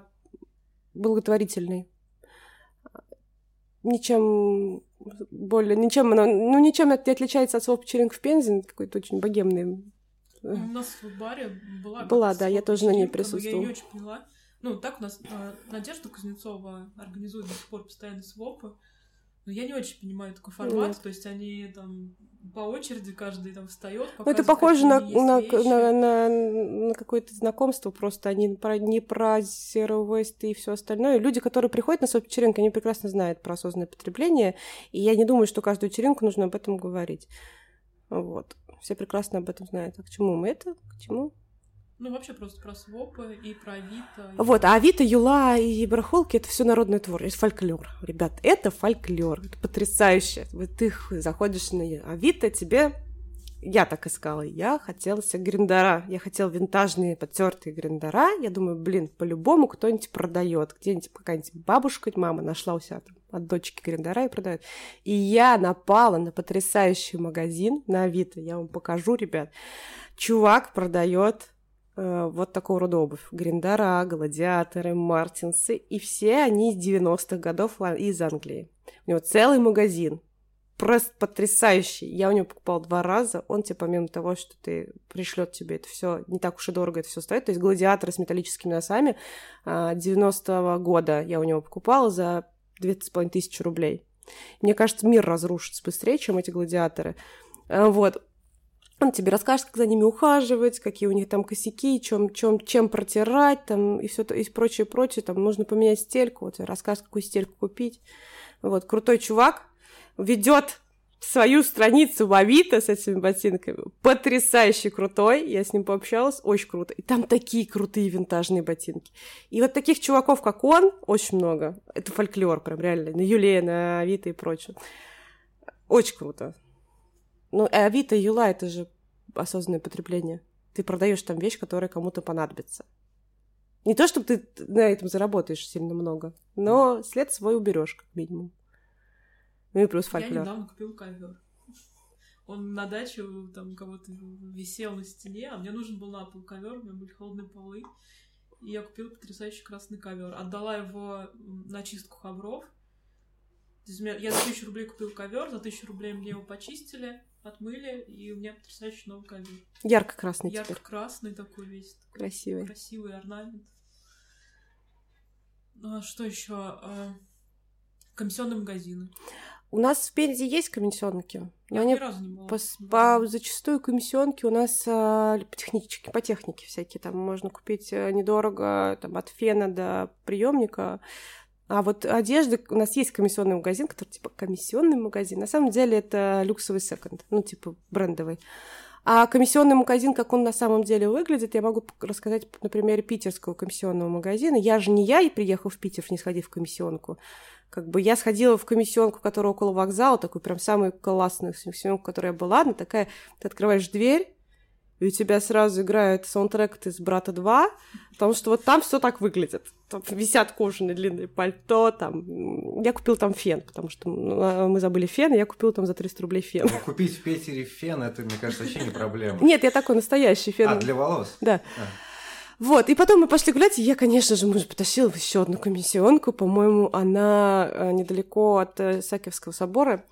благотворительной. Ничем более, ничем она, ну, ничем это не отличается от слов вечеринка в Пензе, какой-то очень богемный. У нас в баре была... Была, да, я тоже на ней но Я присутствовала. не очень поняла. Ну, так у нас а, Надежда Кузнецова организует до сих пор постоянно свопы. Но я не очень понимаю такой формат. Нет. То есть они там по очереди каждый там встает. Ну, это похоже на, на, на, на, на какое-то знакомство, просто они про, не про Zero Waste и все остальное. Люди, которые приходят на свою вечеринку, они прекрасно знают про осознанное потребление, и я не думаю, что каждую вечеринку нужно об этом говорить. Вот. Все прекрасно об этом знают. А к чему мы это? К чему? Ну, вообще просто про свопы и про Авито. Вот, а Авито, Юла и барахолки — это все народное творчество, фольклор. Ребят, это фольклор, это потрясающе. Вот ты заходишь на Авито, тебе я так искала, я хотела себе гриндера, я хотела винтажные потертые гриндера, я думаю, блин, по-любому кто-нибудь продает, где-нибудь какая-нибудь бабушка, мама нашла у себя там от дочки гриндера и продает. И я напала на потрясающий магазин на Авито, я вам покажу, ребят. Чувак продает э, вот такого рода обувь. Гриндера, гладиаторы, мартинсы. И все они из 90-х годов из Англии. У него целый магазин просто потрясающий. Я у него покупала два раза. Он тебе, помимо того, что ты пришлет тебе это все, не так уж и дорого это все стоит. То есть гладиаторы с металлическими носами 90-го а, года я у него покупала за две с половиной тысячи рублей. Мне кажется, мир разрушится быстрее, чем эти гладиаторы. А, вот. Он тебе расскажет, как за ними ухаживать, какие у них там косяки, чем, чем, чем протирать, там, и все и прочее, прочее. Там нужно поменять стельку, вот, расскажет, какую стельку купить. Вот, крутой чувак, ведет свою страницу в Авито с этими ботинками. Потрясающе крутой. Я с ним пообщалась. Очень круто. И там такие крутые винтажные ботинки. И вот таких чуваков, как он, очень много. Это фольклор прям реально. На Юле, на Авито и прочее. Очень круто. Ну, а Авито и Юла — это же осознанное потребление. Ты продаешь там вещь, которая кому-то понадобится. Не то, чтобы ты на этом заработаешь сильно много, но след свой уберешь, как минимум. Ну и плюс фольклор. Я недавно купил ковер. Он на даче там кого-то висел на стене, а мне нужен был на пол ковер, у меня были холодные полы. И я купила потрясающий красный ковер. Отдала его на чистку ковров. Я за тысячу рублей купил ковер, за тысячу рублей мне его почистили, отмыли, и у меня потрясающий новый ковер. Ярко-красный Ярко-красный такой весь. Такой красивый. Красивый орнамент. Ну, а что еще? А, комиссионные магазины. У нас в Пензе есть комиссионки. Я они ни разу не была. По, по, зачастую комиссионки у нас а, по, технически, по технике всякие. Там можно купить э, недорого там, от фена до приемника. А вот одежда, у нас есть комиссионный магазин, который типа комиссионный магазин. На самом деле это люксовый секонд, ну типа брендовый. А комиссионный магазин, как он на самом деле выглядит, я могу рассказать на примере питерского комиссионного магазина. Я же не я, и приехав в Питер, не сходив в комиссионку. Как бы я сходила в комиссионку, которая около вокзала, такую прям самую классную комиссионку, которая была, она такая, ты открываешь дверь, и у тебя сразу играет саундтрек из «Брата 2», потому что вот там все так выглядит. Там висят кожаные длинные пальто, там... Я купил там фен, потому что ну, мы забыли фен, и я купил там за 300 рублей фен. Ну, купить в Питере фен, это, мне кажется, вообще не проблема. Нет, я такой настоящий фен. А, для волос? Да. А. Вот, и потом мы пошли гулять, и я, конечно же, муж потащил еще одну комиссионку, по-моему, она э, недалеко от э, Сакевского собора,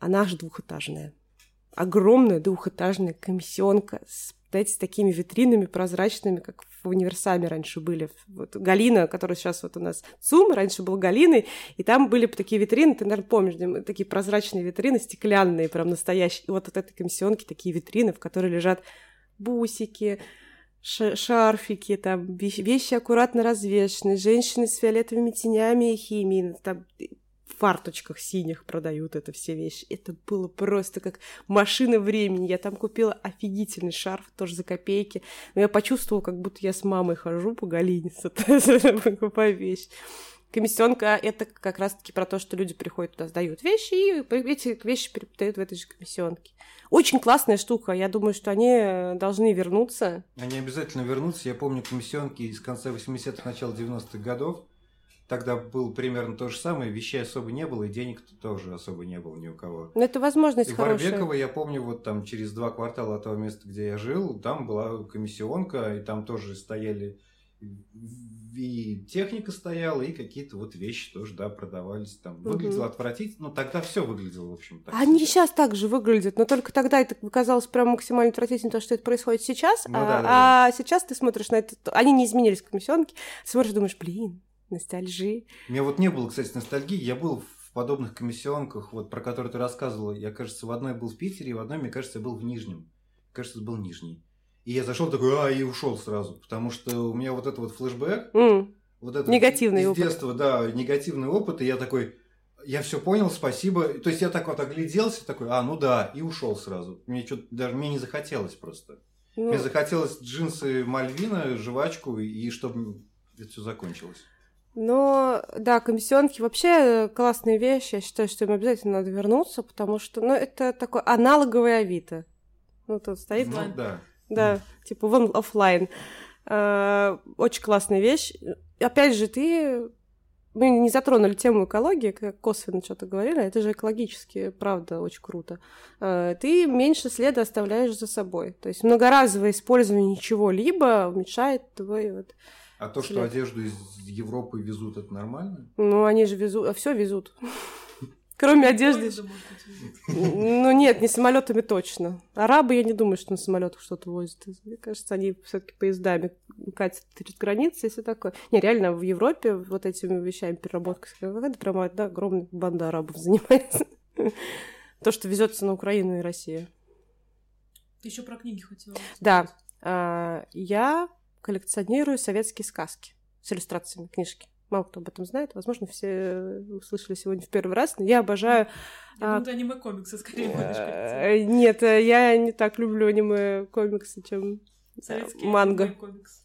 она аж двухэтажная. Огромная двухэтажная комиссионка с, знаете, с такими витринами прозрачными, как в универсаме раньше были. Вот Галина, которая сейчас вот у нас ЦУМ, раньше был Галиной, и там были такие витрины, ты, наверное, помнишь, такие прозрачные витрины, стеклянные, прям настоящие. И вот от этой комиссионки такие витрины, в которых лежат бусики, шарфики, там вещи аккуратно развешены, женщины с фиолетовыми тенями и химией, там в фарточках синих продают это все вещи. Это было просто как машина времени. Я там купила офигительный шарф, тоже за копейки. Но я почувствовала, как будто я с мамой хожу по Галинице, [LAUGHS] покупаю вещи. Комиссионка — это как раз-таки про то, что люди приходят туда, сдают вещи, и эти вещи передают в этой же комиссионке. Очень классная штука. Я думаю, что они э, должны вернуться. Они обязательно вернутся. Я помню комиссионки из конца 80-х, начала 90-х годов. Тогда было примерно то же самое, вещей особо не было, и денег тоже особо не было ни у кого. Но это возможность и хорошая. Барбекова, я помню, вот там через два квартала от того места, где я жил, там была комиссионка, и там тоже стояли и техника стояла, и какие-то вот вещи тоже, да, продавались там. Выглядело угу. отвратительно, но тогда все выглядело, в общем. Так Они себе. сейчас так же выглядят, но только тогда это казалось прям максимально отвратительно, то, что это происходит сейчас, ну, а, да, да. а сейчас ты смотришь на это, они не изменились комиссионки, смотришь, думаешь, блин, ностальжи. У меня вот не было, кстати, ностальгии, я был в подобных комиссионках, вот про которые ты рассказывала, я, кажется, в одной был в Питере, в одной, мне кажется, я был в Нижнем. Кажется, был Нижний. И я зашел такой, а, и ушел сразу. Потому что у меня вот это вот флешбэк, mm. вот это негативный из опыт. детства, да, негативный опыт, и я такой, я все понял, спасибо. То есть я так вот огляделся, такой, а, ну да, и ушел сразу. Мне что даже мне не захотелось просто. Ну... Мне захотелось джинсы Мальвина, жвачку, и чтобы это все закончилось. Но, да, комиссионки вообще классные вещи. Я считаю, что им обязательно надо вернуться, потому что, ну, это такой аналоговый Авито. Ну, тут стоит. Ну, да. Да, типа вон офлайн. А, Очень классная вещь. Опять же, ты... Мы не затронули тему экологии, как косвенно что-то говорили, это же экологически, правда, очень круто. А, Ты меньше следа оставляешь за собой. То есть многоразовое использование чего-либо уменьшает твой вот... А то, что След. одежду из Европы везут, это нормально? Ну, они же везут... все везут. [LAUGHS] Кроме одежды. Ну нет, не самолетами точно. Арабы, я не думаю, что на самолетах что-то возят. Мне кажется, они все-таки поездами катят через границы и все такое. Не, реально, в Европе вот этими вещами переработкой это прямо да, огромная банда арабов [LAUGHS] занимается. То, что везется на Украину и Россию. Ты еще про книги хотела. Да. А, Я коллекционирую советские сказки с иллюстрациями книжки. Мало кто об этом знает. Возможно, все услышали сегодня в первый раз. Но я обожаю Я А, думаю, аниме-комиксы скорее будешь коллекционировать. Э, Нет, э, я не так люблю аниме комиксы, чем э, Советские манго. аниме-комиксы.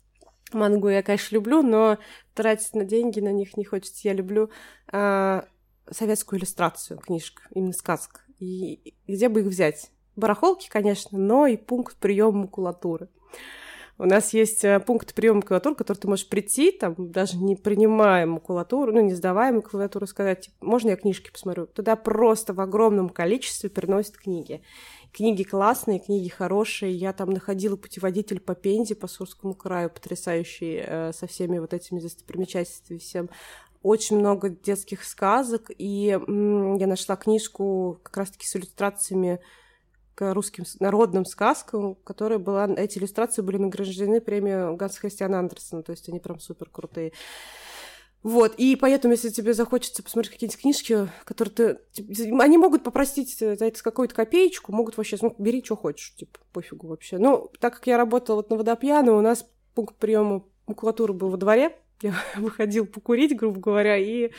Мангу я, конечно, люблю, но тратить на деньги на них не хочется. Я люблю а, советскую иллюстрацию книжек, именно сказок. И и где бы их взять? Барахолки, конечно, но и пункт приема макулатуры. У нас есть э, пункт приема макулатуры, который ты можешь прийти, там, даже не принимая макулатуру, ну, не сдавая макулатуру, сказать, типа, можно я книжки посмотрю? Туда просто в огромном количестве приносят книги. Книги классные, книги хорошие. Я там находила путеводитель по Пензе, по Сурскому краю, потрясающий, э, со всеми вот этими достопримечательствами всем. Очень много детских сказок, и м, я нашла книжку как раз-таки с иллюстрациями к русским народным сказкам, которая была... Эти иллюстрации были награждены премией Ганса Христиана Андерсона, то есть они прям супер крутые. Вот, и поэтому, если тебе захочется посмотреть какие-нибудь книжки, которые ты... Они могут попросить за это какую-то копеечку, могут вообще, ну, бери, что хочешь, типа, пофигу вообще. Ну, так как я работала вот на водопьяно, у нас пункт приема макулатуры был во дворе, я [LAUGHS] выходил покурить, грубо говоря, и...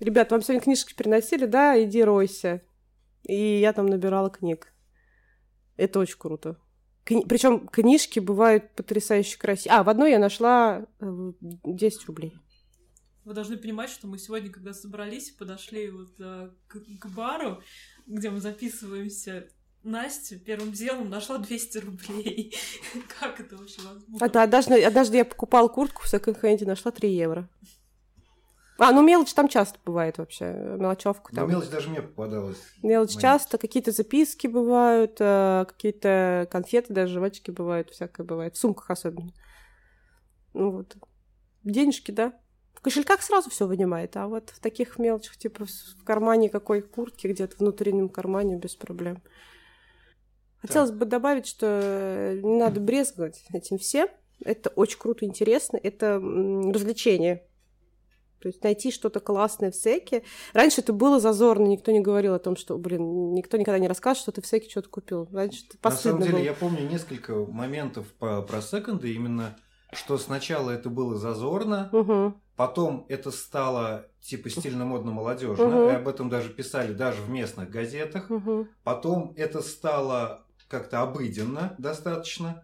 Ребят, вам сегодня книжки приносили? Да, иди ройся. И я там набирала книг. Это очень круто. Причем книжки бывают потрясающе красивые. А, в одной я нашла э, 10 рублей. Вы должны понимать, что мы сегодня, когда собрались, подошли вот а, к, к бару, где мы записываемся, Настя первым делом нашла 200 рублей. [LAUGHS] Как это вообще возможно? А, да, однажды, однажды я покупала куртку в секонд-хенде, нашла 3 евро. А, ну мелочь там часто бывает вообще, мелочевка там. мелочь даже мне попадалась. Мелочь часто, какие-то записки бывают, э, какие-то конфеты, даже жвачки бывают, всякое бывает. В сумках особенно. Ну вот. Денежки, да. В кошельках сразу все вынимает, а вот в таких мелочах, типа в кармане какой куртки, где-то в внутреннем кармане без проблем. Хотелось бы добавить, что э, не надо брезговать этим всем. Это очень круто, интересно. Это развлечение. То есть найти что-то классное в секе. Раньше это было зазорно, никто не говорил о том, что, блин, никто никогда не расскажет, что ты в секе что-то купил. Раньше это На самом постыдно деле, было. я помню несколько моментов по, про секонды, именно что сначала это было зазорно, Мгм. потом это стало типа стильно-модно молодежно, Мгм. и об этом даже писали даже в местных газетах. Мгм. Потом это стало как-то обыденно достаточно.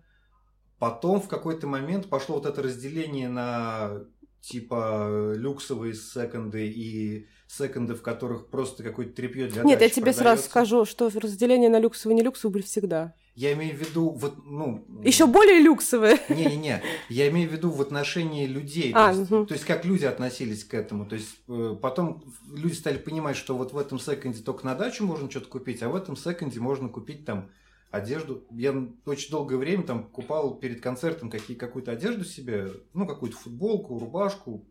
Потом в какой-то момент пошло вот это разделение на типа люксовые секонды и секонды, в которых просто какой-то тряпье для Нет, я тебе сразу продается. скажу, что разделение на люксовые и не люксовые были всегда. Я имею в виду, вот, ну... Еще более люксовые. Не-не-не, я имею в виду в отношении людей. А, то, есть, мгм. то есть, как люди относились к этому. То есть, э, потом люди стали понимать, что вот в этом секонде только на дачу можно что-то купить, а в этом секонде можно купить там одежду. Я очень долгое время там покупал перед концертом какие, какую-то одежду себе, ну, какую-то футболку, рубашку,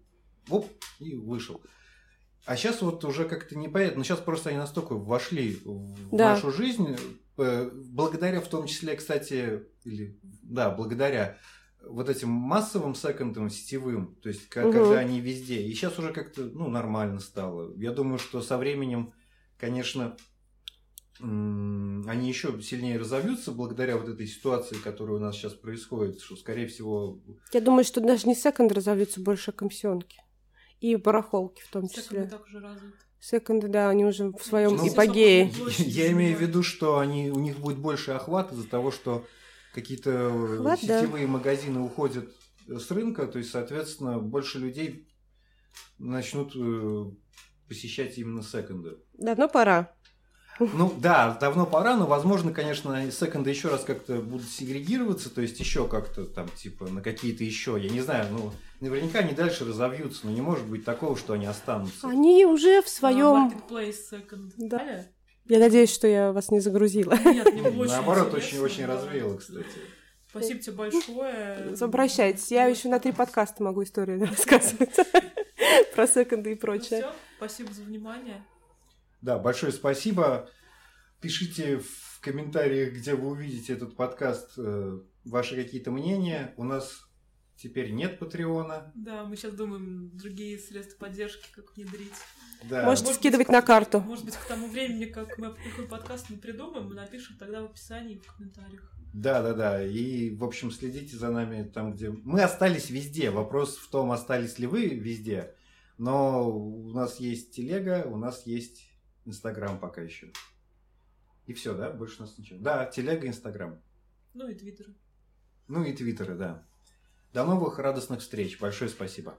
оп, и вышел. А сейчас вот уже как-то непонятно. Сейчас просто они настолько вошли в Да. нашу жизнь, э, благодаря в том числе, кстати, или да, благодаря вот этим массовым секондам сетевым, то есть ка- Мгм. когда они везде. И сейчас уже как-то ну нормально стало. Я думаю, что со временем, конечно, они еще сильнее разовьются благодаря вот этой ситуации, которая у нас сейчас происходит, что скорее всего Я думаю, что даже не секонды разовьются больше, а комиссионки. И барахолки в том Секонды числе. так уже развиты. Секонды, да, они уже в своем Ну, ипогее. Площади Я имею в виду, что они, у них будет больше охват из-за того, что какие-то э, Охват, да. сетевые магазины уходят с рынка, то есть, соответственно, больше людей начнут э, посещать именно секонды. Давно пора. Ну да, давно пора, но возможно, конечно, секонды еще раз как-то будут сегрегироваться, то есть еще как-то там, типа, на какие-то еще, я не знаю, ну, наверняка они дальше разовьются, но не может быть такого, что они останутся. Они уже в своем... Marketplace Second. Да. Я надеюсь, что я вас не загрузила. Нет, очень Наоборот, очень-очень развеяло, кстати. Спасибо тебе большое. Обращайтесь. Я еще на три подкаста могу историю [LAUGHS] рассказывать. [LAUGHS] Про секонды и Ну прочее. всё, спасибо за внимание. Да, большое спасибо. Пишите в комментариях, где вы увидите этот подкаст, э, ваши какие-то мнения. У нас теперь нет Патреона. Да, мы сейчас думаем другие средства поддержки, как внедрить. Да. Можете Может скидывать быть, на карту. Может быть, к тому времени, как мы какой подкаст мы придумаем, мы напишем тогда в описании и в комментариях. Да, да, да. И, в общем, следите за нами там, где... Мы остались везде. Вопрос в том, остались ли вы везде. Но у нас есть телега, у нас есть Инстаграм пока еще. И все, да? Больше у нас ничего. Да, телега, Инстаграм. Ну и твиттеры. Ну и твиттеры, да. До новых радостных встреч. Большое спасибо.